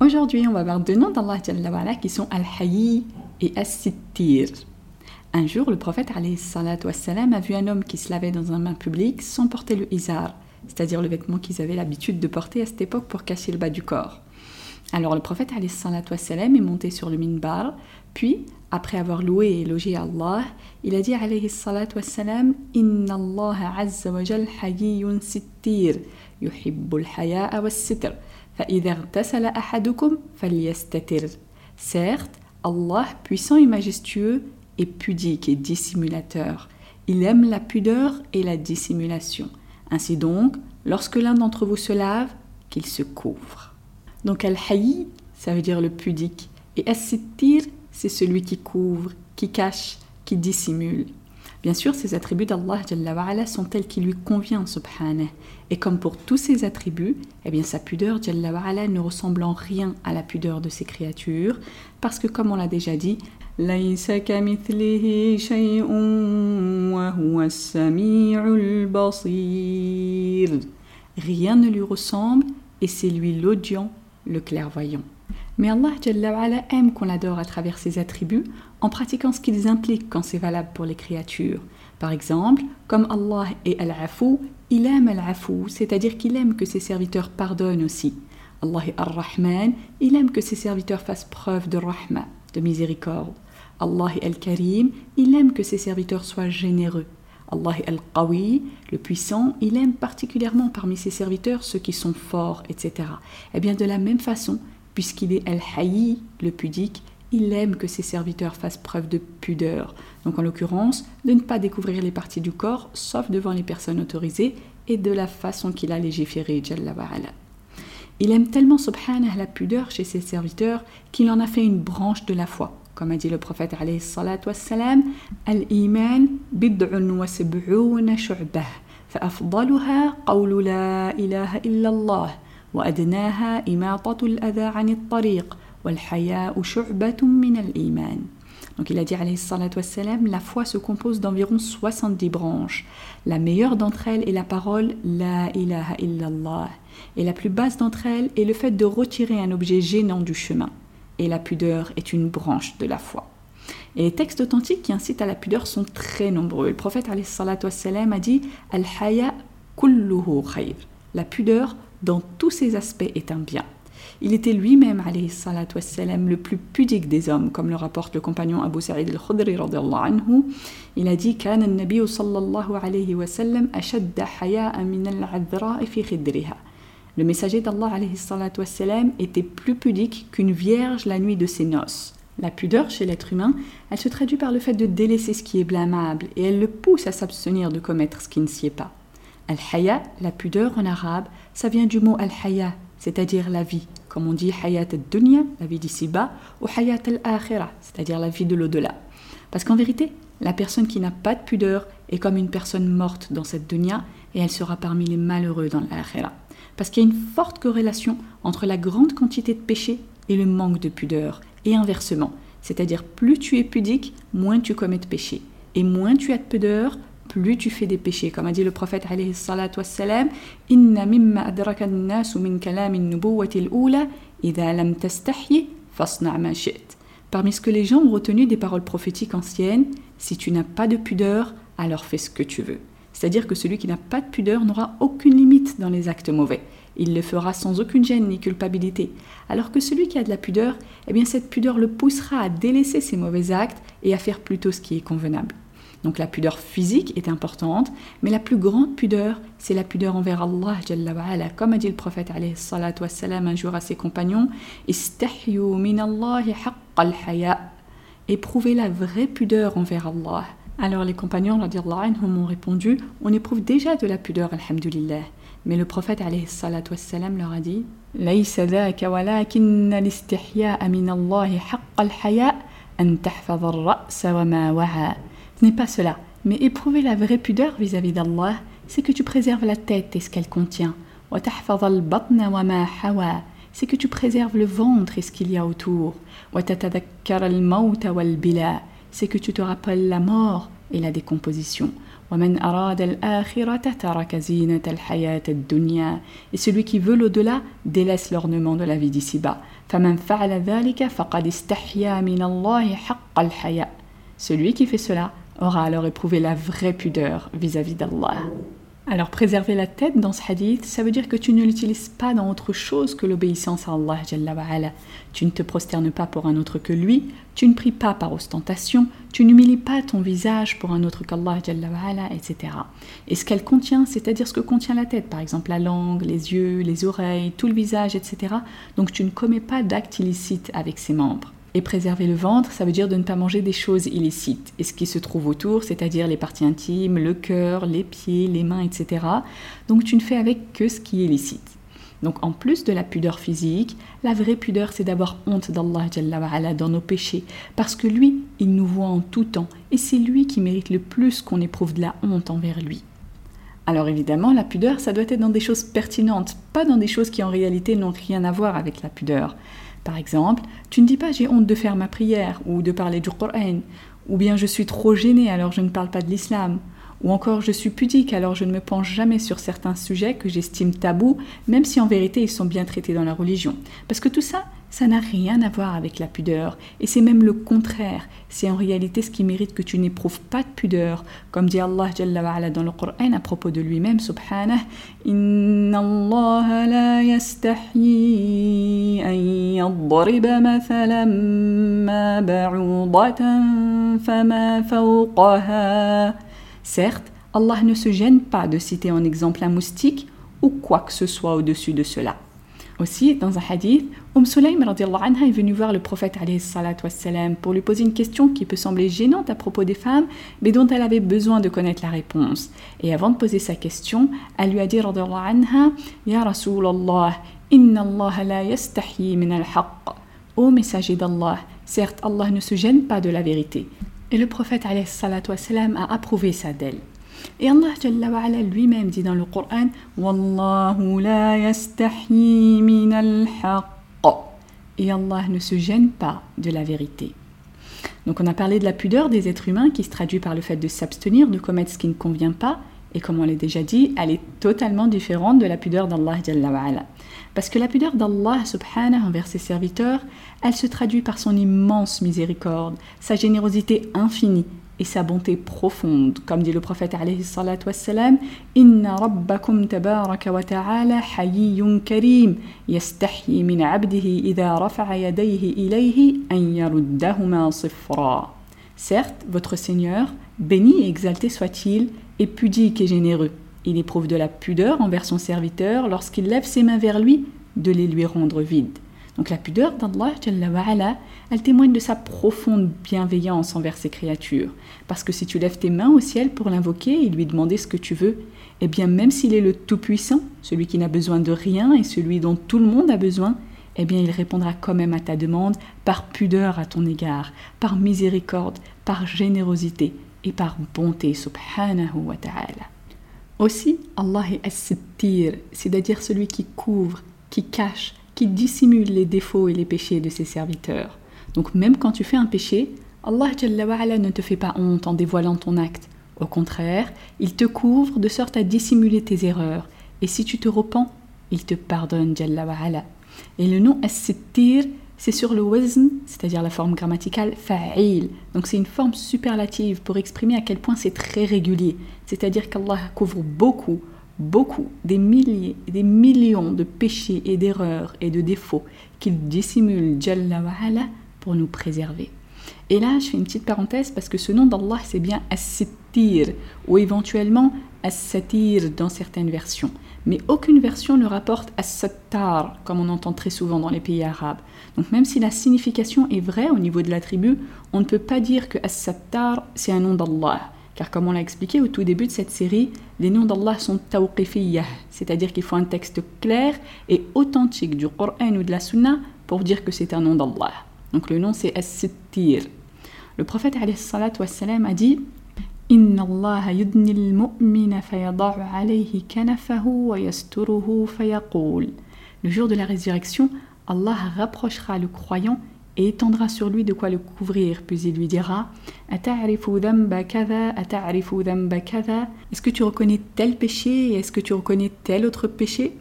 Aujourd'hui, on va voir deux noms d'Allah qui sont Al-Hayy et As-Sittir. Un jour, le prophète wassalam, a vu un homme qui se lavait dans un bain public sans porter le izar, c'est-à-dire le vêtement qu'ils avaient l'habitude de porter à cette époque pour cacher le bas du corps. Alors le prophète wassalam, est monté sur le minbar, puis après avoir loué et élogié Allah, il a dit alayhi salat wassalam Inna Allah azza wa jal hayyun sittir, yuhibbul haya'a was sitr, fa tasala ahadukum falyastatir. Certes, Allah, puissant et majestueux, est pudique et dissimulateur. Il aime la pudeur et la dissimulation. Ainsi donc, lorsque l'un d'entre vous se lave, qu'il se couvre. Donc al-hayy, ça veut dire le pudique, et as-sittir, c'est celui qui couvre, qui cache, qui dissimule. Bien sûr, ces attributs d'Allah sont tels qu'il lui convient, subhanah. Et comme pour tous ces attributs, eh bien sa pudeur ne ressemble en rien à la pudeur de ses créatures, parce que comme on l'a déjà dit, rien ne lui ressemble et c'est lui l'audient, le clairvoyant. Mais Allah aime qu'on l'adore à travers ses attributs en pratiquant ce qu'ils impliquent quand c'est valable pour les créatures. Par exemple, comme Allah est Al-Afou, il aime Al-Afou, c'est-à-dire qu'il aime que ses serviteurs pardonnent aussi. Allah est Ar-Rahman, il aime que ses serviteurs fassent preuve de rahma, de miséricorde. Allah est Al-Karim, il aime que ses serviteurs soient généreux. Allah est Al-Qawi, le puissant, il aime particulièrement parmi ses serviteurs ceux qui sont forts, etc. Et eh bien de la même façon, puisqu'il est Al-Hayy, le pudique, il aime que ses serviteurs fassent preuve de pudeur. Donc en l'occurrence, de ne pas découvrir les parties du corps, sauf devant les personnes autorisées, et de la façon qu'il a légiféré, Jalla Il aime tellement subhanah la pudeur chez ses serviteurs qu'il en a fait une branche de la foi. Comme a dit le prophète alayhi Al-Iman bid'un wa sab'una shu'bah, فأفضلها قول لا إله إلا الله donc il a dit la foi se compose d'environ 70 branches. La meilleure d'entre elles est la parole La ilaha illallah. Et la plus basse d'entre elles est le fait de retirer un objet gênant du chemin. Et la pudeur est une branche de la foi. Et les textes authentiques qui incitent à la pudeur sont très nombreux. Le prophète a dit Al-haya kulluhu khayr. La pudeur dans tous ses aspects est un bien. Il était lui-même, wassalam, le plus pudique des hommes, comme le rapporte le compagnon Abu Sa'id al-Khudri, anhu. Il a dit كان النبي صلى الله عليه وسلم أشد حياء من العذراء في خدرها. Le messager d'Allah wassalam, était plus pudique qu'une vierge la nuit de ses noces. La pudeur chez l'être humain, elle se traduit par le fait de délaisser ce qui est blâmable et elle le pousse à s'abstenir de commettre ce qui ne s'y est pas. Al-haya, la pudeur en arabe, ça vient du mot al-haya, c'est-à-dire la vie, comme on dit hayat al-dunya, la vie d'ici-bas, ou hayat al-akhira, c'est-à-dire la vie de l'au-delà. Parce qu'en vérité, la personne qui n'a pas de pudeur est comme une personne morte dans cette dunya et elle sera parmi les malheureux dans l'akhira. Parce qu'il y a une forte corrélation entre la grande quantité de péché et le manque de pudeur, et inversement. C'est-à-dire plus tu es pudique, moins tu commets de péché. Et moins tu as de pudeur, plus tu fais des péchés. Comme a dit le prophète alayhi Inna mimma adraka min kalam. Parmi ce que les gens ont retenu des paroles prophétiques anciennes, si tu n'as pas de pudeur, alors fais ce que tu veux. C'est-à-dire que celui qui n'a pas de pudeur n'aura aucune limite dans les actes mauvais. Il le fera sans aucune gêne ni culpabilité. Alors que celui qui a de la pudeur, eh bien cette pudeur le poussera à délaisser ses mauvais actes et à faire plutôt ce qui est convenable. Donc la pudeur physique est importante, mais la plus grande pudeur, c'est la pudeur envers Allah Jalla wa Comme a dit le prophète alayhi salatu wassalam un jour à ses compagnons, Istahyu min Allahi al haya. Éprouvez la vraie pudeur envers Allah. Alors les compagnons anhum ont répondu, on éprouve déjà de la pudeur, alhamdulillah. Mais le prophète alayhi salatu wassalam leur a dit, ليس ذاك ولكن الاستحياء من الله حق الحياء أن تحفظ الرأس وما وعى ce n'est pas cela. Mais éprouver la vraie pudeur vis-à-vis d'Allah, c'est que tu préserves la tête et ce qu'elle contient. C'est que tu préserves le ventre et ce qu'il y a autour. C'est que tu te rappelles la mort et la décomposition. Et celui qui veut l'au-delà délaisse l'ornement de la vie d'ici-bas. Celui qui fait cela aura alors éprouvé la vraie pudeur vis-à-vis d'Allah. Alors préserver la tête dans ce hadith, ça veut dire que tu ne l'utilises pas dans autre chose que l'obéissance à Allah Tu ne te prosternes pas pour un autre que lui, tu ne pries pas par ostentation, tu n'humilies pas ton visage pour un autre qu'Allah etc. Et ce qu'elle contient, c'est-à-dire ce que contient la tête, par exemple la langue, les yeux, les oreilles, tout le visage, etc. Donc tu ne commets pas d'actes illicites avec ses membres. Et préserver le ventre, ça veut dire de ne pas manger des choses illicites. Et ce qui se trouve autour, c'est-à-dire les parties intimes, le cœur, les pieds, les mains, etc. Donc tu ne fais avec que ce qui est licite. Donc en plus de la pudeur physique, la vraie pudeur c'est d'avoir honte d'Allah dans nos péchés. Parce que lui, il nous voit en tout temps. Et c'est lui qui mérite le plus qu'on éprouve de la honte envers lui. Alors évidemment, la pudeur, ça doit être dans des choses pertinentes, pas dans des choses qui en réalité n'ont rien à voir avec la pudeur. Par exemple, tu ne dis pas j'ai honte de faire ma prière ou de parler du Coran, ou bien je suis trop gêné alors je ne parle pas de l'islam, ou encore je suis pudique alors je ne me penche jamais sur certains sujets que j'estime tabous, même si en vérité ils sont bien traités dans la religion. Parce que tout ça, ça n'a rien à voir avec la pudeur, et c'est même le contraire. C'est en réalité ce qui mérite que tu n'éprouves pas de pudeur, comme dit Allah Jalla dans le Coran à propos de lui-même, subhanah, Inna Allah la an yadriba fama fawqaha. Certes, Allah ne se gêne pas de citer en exemple un moustique ou quoi que ce soit au-dessus de cela. Aussi, dans un hadith, Umm Sulaym est venue voir le prophète wassalam, pour lui poser une question qui peut sembler gênante à propos des femmes, mais dont elle avait besoin de connaître la réponse. Et avant de poser sa question, elle lui a dit anha, Ya Rasulallah, Inna Allah la yastahi min al-haqq. Ô messager d'Allah, certes Allah ne se gêne pas de la vérité. Et le prophète wassalam, a approuvé ça d'elle. Et Allah lui-même dit dans le Coran Wallahu la yastahi min al Et Allah ne se gêne pas de la vérité. Donc on a parlé de la pudeur des êtres humains qui se traduit par le fait de s'abstenir de commettre ce qui ne convient pas. Et comme on l'a déjà dit, elle est totalement différente de la pudeur d'Allah Parce que la pudeur d'Allah subhanahu envers ses serviteurs, elle se traduit par son immense miséricorde, sa générosité infinie et sa bonté profonde. Comme dit le prophète alayhi salatu wassalam, Inna rabbakum tabaraka wa ta'ala hayyun karim, yastahyi min abdihi idha rafa'a yadayhi ilayhi an yaruddahuma sifra. Certes, votre Seigneur, béni et exalté soit-il, est pudique et généreux. Il éprouve de la pudeur envers son serviteur lorsqu'il lève ses mains vers lui, de les lui rendre vides. Donc la pudeur d'Allah, elle témoigne de sa profonde bienveillance envers ses créatures. Parce que si tu lèves tes mains au ciel pour l'invoquer et lui demander ce que tu veux, eh bien même s'il est le Tout-Puissant, celui qui n'a besoin de rien et celui dont tout le monde a besoin, eh bien il répondra quand même à ta demande par pudeur à ton égard, par miséricorde, par générosité et par bonté, subhanahu wa ta'ala. Aussi, Allah est as-sittir, c'est-à-dire celui qui couvre, qui cache, qui dissimule les défauts et les péchés de ses serviteurs. Donc même quand tu fais un péché, Allah ne te fait pas honte en dévoilant ton acte. Au contraire, il te couvre de sorte à dissimuler tes erreurs. Et si tu te repens, il te pardonne, Et le nom As-Sittir, c'est sur le wazn, c'est-à-dire la forme grammaticale fa'il. Donc c'est une forme superlative pour exprimer à quel point c'est très régulier. C'est-à-dire qu'Allah couvre beaucoup, beaucoup, des milliers, des millions de péchés et d'erreurs et de défauts qu'il dissimule, Jalla pour nous préserver. Et là, je fais une petite parenthèse parce que ce nom d'Allah, c'est bien As-Sittir ou éventuellement As-Satir dans certaines versions. Mais aucune version ne rapporte As-Sattar, comme on entend très souvent dans les pays arabes. Donc même si la signification est vraie au niveau de la tribu, on ne peut pas dire que As-Sattar, c'est un nom d'Allah. Car comme on l'a expliqué au tout début de cette série, les noms d'Allah sont tawqifiyah, c'est-à-dire qu'il faut un texte clair et authentique du Coran ou de la Sunna pour dire que c'est un nom d'Allah. Donc le nom c'est As-Sittir. Le prophète a dit Inna Allah yudni al-mu'mina fayada'u alayhi kanafahu wa yasturuhu fayaqul. Le jour de la résurrection, Allah rapprochera le croyant et étendra sur lui de quoi le couvrir, puis il lui dira Est-ce que tu reconnais tel péché et est-ce que tu reconnais tel autre péché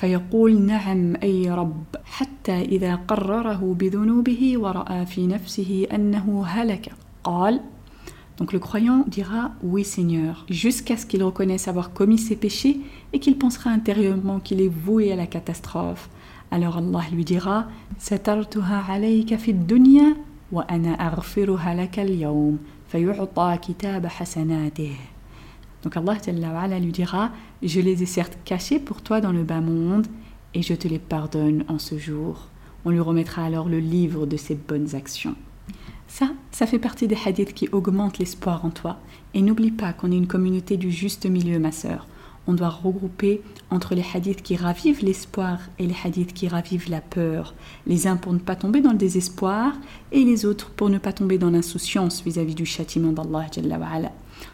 فيقول نعم أي رب حتى إذا قرره بذنوبه ورأى في نفسه أنه هلك قال Donc le croyant dira Oui Seigneur, jusqu'à ce qu'il reconnaisse avoir commis ses péchés et qu'il pensera intérieurement qu'il est voué à la catastrophe. Alors Allah lui dira. Donc Allah lui dira Je les ai certes cachés pour toi dans le bas monde et je te les pardonne en ce jour. On lui remettra alors le livre de ses bonnes actions. Ça, ça fait partie des hadiths qui augmentent l'espoir en toi. Et n'oublie pas qu'on est une communauté du juste milieu, ma sœur. On doit regrouper entre les hadiths qui ravivent l'espoir et les hadiths qui ravivent la peur. Les uns pour ne pas tomber dans le désespoir et les autres pour ne pas tomber dans l'insouciance vis-à-vis du châtiment d'Allah.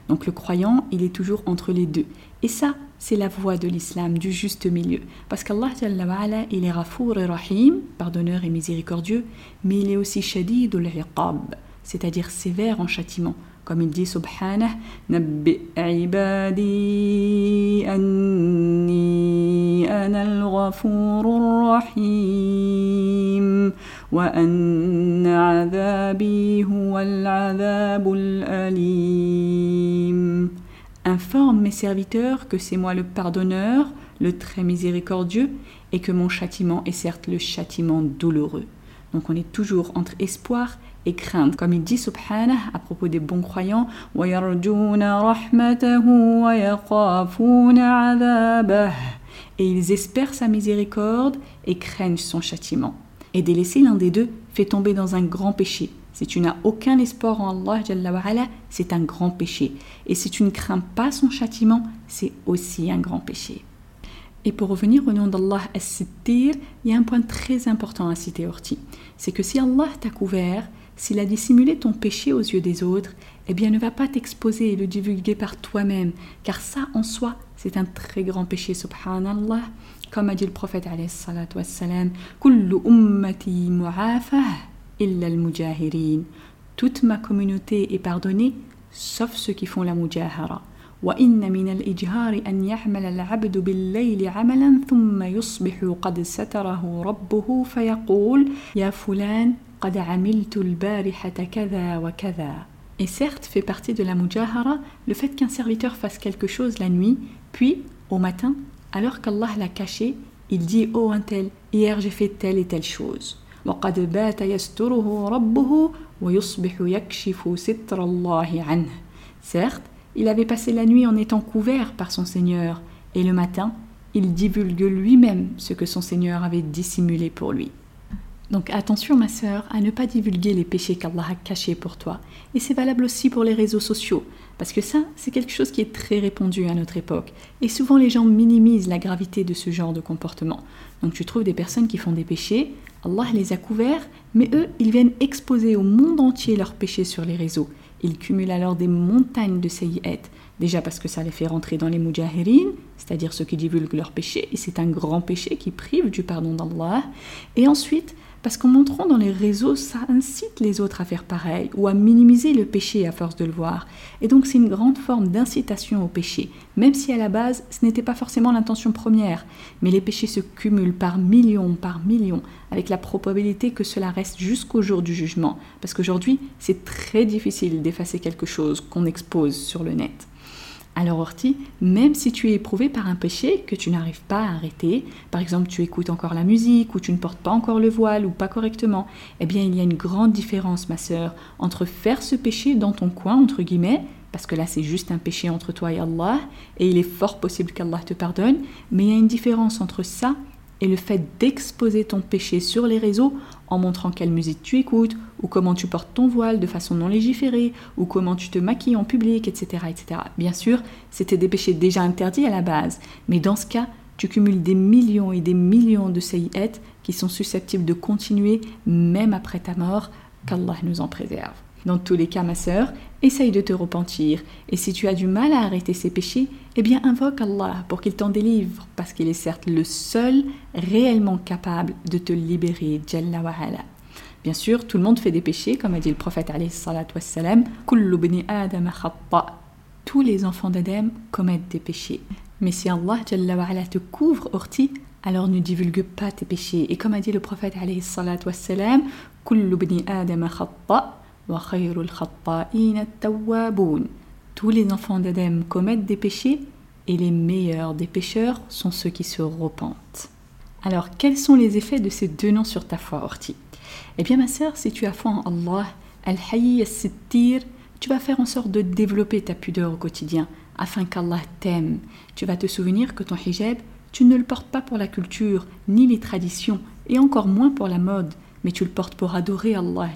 Donc le croyant, il est toujours entre les deux. Et ça, c'est la voie de l'islam, du juste milieu. Parce qu'Allah, il est Rafour et Rahim, pardonneur et miséricordieux, mais il est aussi Shadid al c'est-à-dire sévère en châtiment. Comme il dit Subhanah, Nabbi ibadi anni al rahim wa anna huwa al alim Informe mes serviteurs que c'est moi le pardonneur, le très miséricordieux, et que mon châtiment est certes le châtiment douloureux. Donc on est toujours entre espoir et crainte. Comme il dit subhanah à propos des bons croyants, et ils espèrent sa miséricorde et craignent son châtiment. Et délaisser l'un des deux fait tomber dans un grand péché. Si tu n'as aucun espoir en Allah, c'est un grand péché. Et si tu ne crains pas son châtiment, c'est aussi un grand péché. Et pour revenir au nom d'Allah as-Sittir, il y a un point très important à citer, Orti. C'est que si Allah t'a couvert, s'il a dissimulé ton péché aux yeux des autres, eh bien ne va pas t'exposer et le divulguer par toi-même, car ça en soi, c'est un très grand péché, subhanallah. Comme a dit le prophète alayhi salatu wassalam, Kullu ummati mu'afah illa al-mujahirin. Toute ma communauté est pardonnée, sauf ceux qui font la mujahara. وإن من الإجهار أن يعمل العبد بالليل عملا ثم يصبح قد ستره ربه فيقول يا فلان قد عملت البارحة كذا وكذا Et certes, fait partie de la mujahara le fait qu'un serviteur fasse quelque chose la nuit, puis, au matin, alors qu'Allah l'a caché, il dit Oh un tel, hier j'ai fait telle et telle chose. وقد بات يستره ربه ويصبح يكشف ستر الله عنه. Certes, il avait passé la nuit en étant couvert par son Seigneur, et le matin, il divulgue lui-même ce que son Seigneur avait dissimulé pour lui. Donc attention ma sœur à ne pas divulguer les péchés qu'Allah a cachés pour toi. Et c'est valable aussi pour les réseaux sociaux, parce que ça, c'est quelque chose qui est très répandu à notre époque. Et souvent les gens minimisent la gravité de ce genre de comportement. Donc tu trouves des personnes qui font des péchés, Allah les a couverts, mais eux, ils viennent exposer au monde entier leurs péchés sur les réseaux. Ils cumulent alors des montagnes de sayyat. Déjà parce que ça les fait rentrer dans les mujahirin, c'est-à-dire ceux qui divulguent leurs péchés, et c'est un grand péché qui prive du pardon d'Allah. Et ensuite, Parce qu'en montrant dans les réseaux, ça incite les autres à faire pareil ou à minimiser le péché à force de le voir. Et donc c'est une grande forme d'incitation au péché, même si à la base ce n'était pas forcément l'intention première. Mais les péchés se cumulent par millions, par millions, avec la probabilité que cela reste jusqu'au jour du jugement. Parce qu'aujourd'hui, c'est très difficile d'effacer quelque chose qu'on expose sur le net. Alors Orti, même si tu es éprouvé par un péché que tu n'arrives pas à arrêter, par exemple tu écoutes encore la musique ou tu ne portes pas encore le voile ou pas correctement, eh bien il y a une grande différence ma sœur entre faire ce péché dans ton coin entre guillemets, parce que là c'est juste un péché entre toi et Allah et il est fort possible qu'Allah te pardonne, mais il y a une différence entre ça et le fait d'exposer ton péché sur les réseaux en montrant quelle musique tu écoutes, ou comment tu portes ton voile de façon non légiférée, ou comment tu te maquilles en public, etc. etc. Bien sûr, c'était des péchés déjà interdits à la base, mais dans ce cas, tu cumules des millions et des millions de sayyat qui sont susceptibles de continuer même après ta mort, qu'Allah nous en préserve. Dans tous les cas, ma sœur, essaye de te repentir. Et si tu as du mal à arrêter ces péchés, eh bien invoque Allah pour qu'il t'en délivre, parce qu'il est certes le seul réellement capable de te libérer, Jalla wa Bien sûr, tout le monde fait des péchés, comme a dit le prophète tous les enfants d'Adam commettent des péchés. Mais si Allah te couvre, Orti, alors ne divulgue pas tes péchés. Et comme a dit le prophète Adam tous les enfants d'Adam commettent des péchés et les meilleurs des pécheurs sont ceux qui se repentent. Alors, quels sont les effets de ces deux noms sur ta foi, Orti? Eh bien, ma sœur, si tu as foi en Allah, Al-Hayy Al-Sittir, tu vas faire en sorte de développer ta pudeur au quotidien afin qu'Allah t'aime. Tu vas te souvenir que ton hijab, tu ne le portes pas pour la culture ni les traditions et encore moins pour la mode, mais tu le portes pour adorer Allah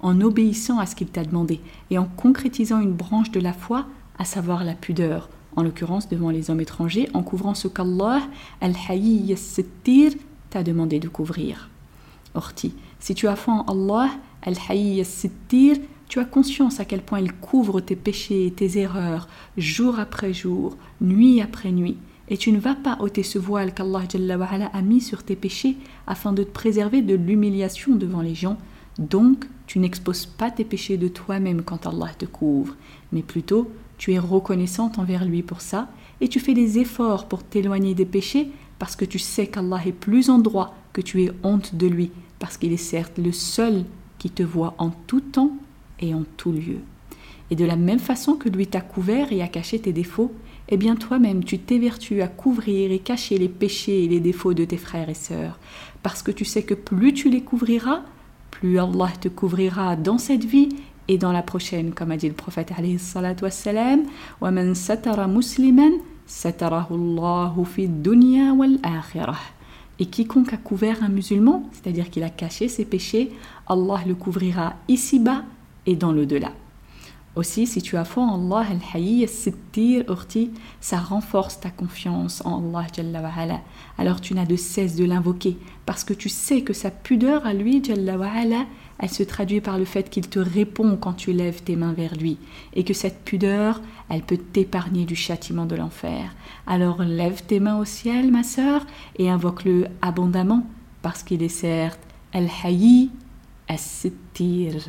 en obéissant à ce qu'il t'a demandé et en concrétisant une branche de la foi, à savoir la pudeur, en l'occurrence devant les hommes étrangers, en couvrant ce qu'Allah, Al-Hayy Sittir, t'a demandé de couvrir. Orti, si tu as foi en Allah, Al-Hayy tu as conscience à quel point il couvre tes péchés et tes erreurs, jour après jour, nuit après nuit et tu ne vas pas ôter ce voile qu'Allah a mis sur tes péchés afin de te préserver de l'humiliation devant les gens. Donc, tu n'exposes pas tes péchés de toi-même quand Allah te couvre, mais plutôt tu es reconnaissante envers lui pour ça et tu fais des efforts pour t'éloigner des péchés parce que tu sais qu'Allah est plus en droit que tu aies honte de lui, parce qu'il est certes le seul qui te voit en tout temps et en tout lieu. Et de la même façon que lui t'a couvert et a caché tes défauts, eh bien toi-même tu t'évertues à couvrir et cacher les péchés et les défauts de tes frères et sœurs, parce que tu sais que plus tu les couvriras, plus Allah te couvrira dans cette vie et dans la prochaine, comme a dit le prophète alayhi salatu wassalam, وَمَنْ سَتَرَ مُسْلِمًا سَتَرَهُ اللَّهُ فِي الدُّنْيَا وَالْآخِرَةِ et quiconque a couvert un musulman, c'est-à-dire qu'il a caché ses péchés, Allah le couvrira ici-bas et dans le delà aussi, si tu as foi en Allah, ça renforce ta confiance en Allah, Alors tu n'as de cesse de l'invoquer, parce que tu sais que sa pudeur à lui, elle se traduit par le fait qu'il te répond quand tu lèves tes mains vers lui, et que cette pudeur, elle peut t'épargner du châtiment de l'enfer. Alors lève tes mains au ciel, ma sœur, et invoque-le abondamment, parce qu'il est certes al-Hayy, as-Sittir.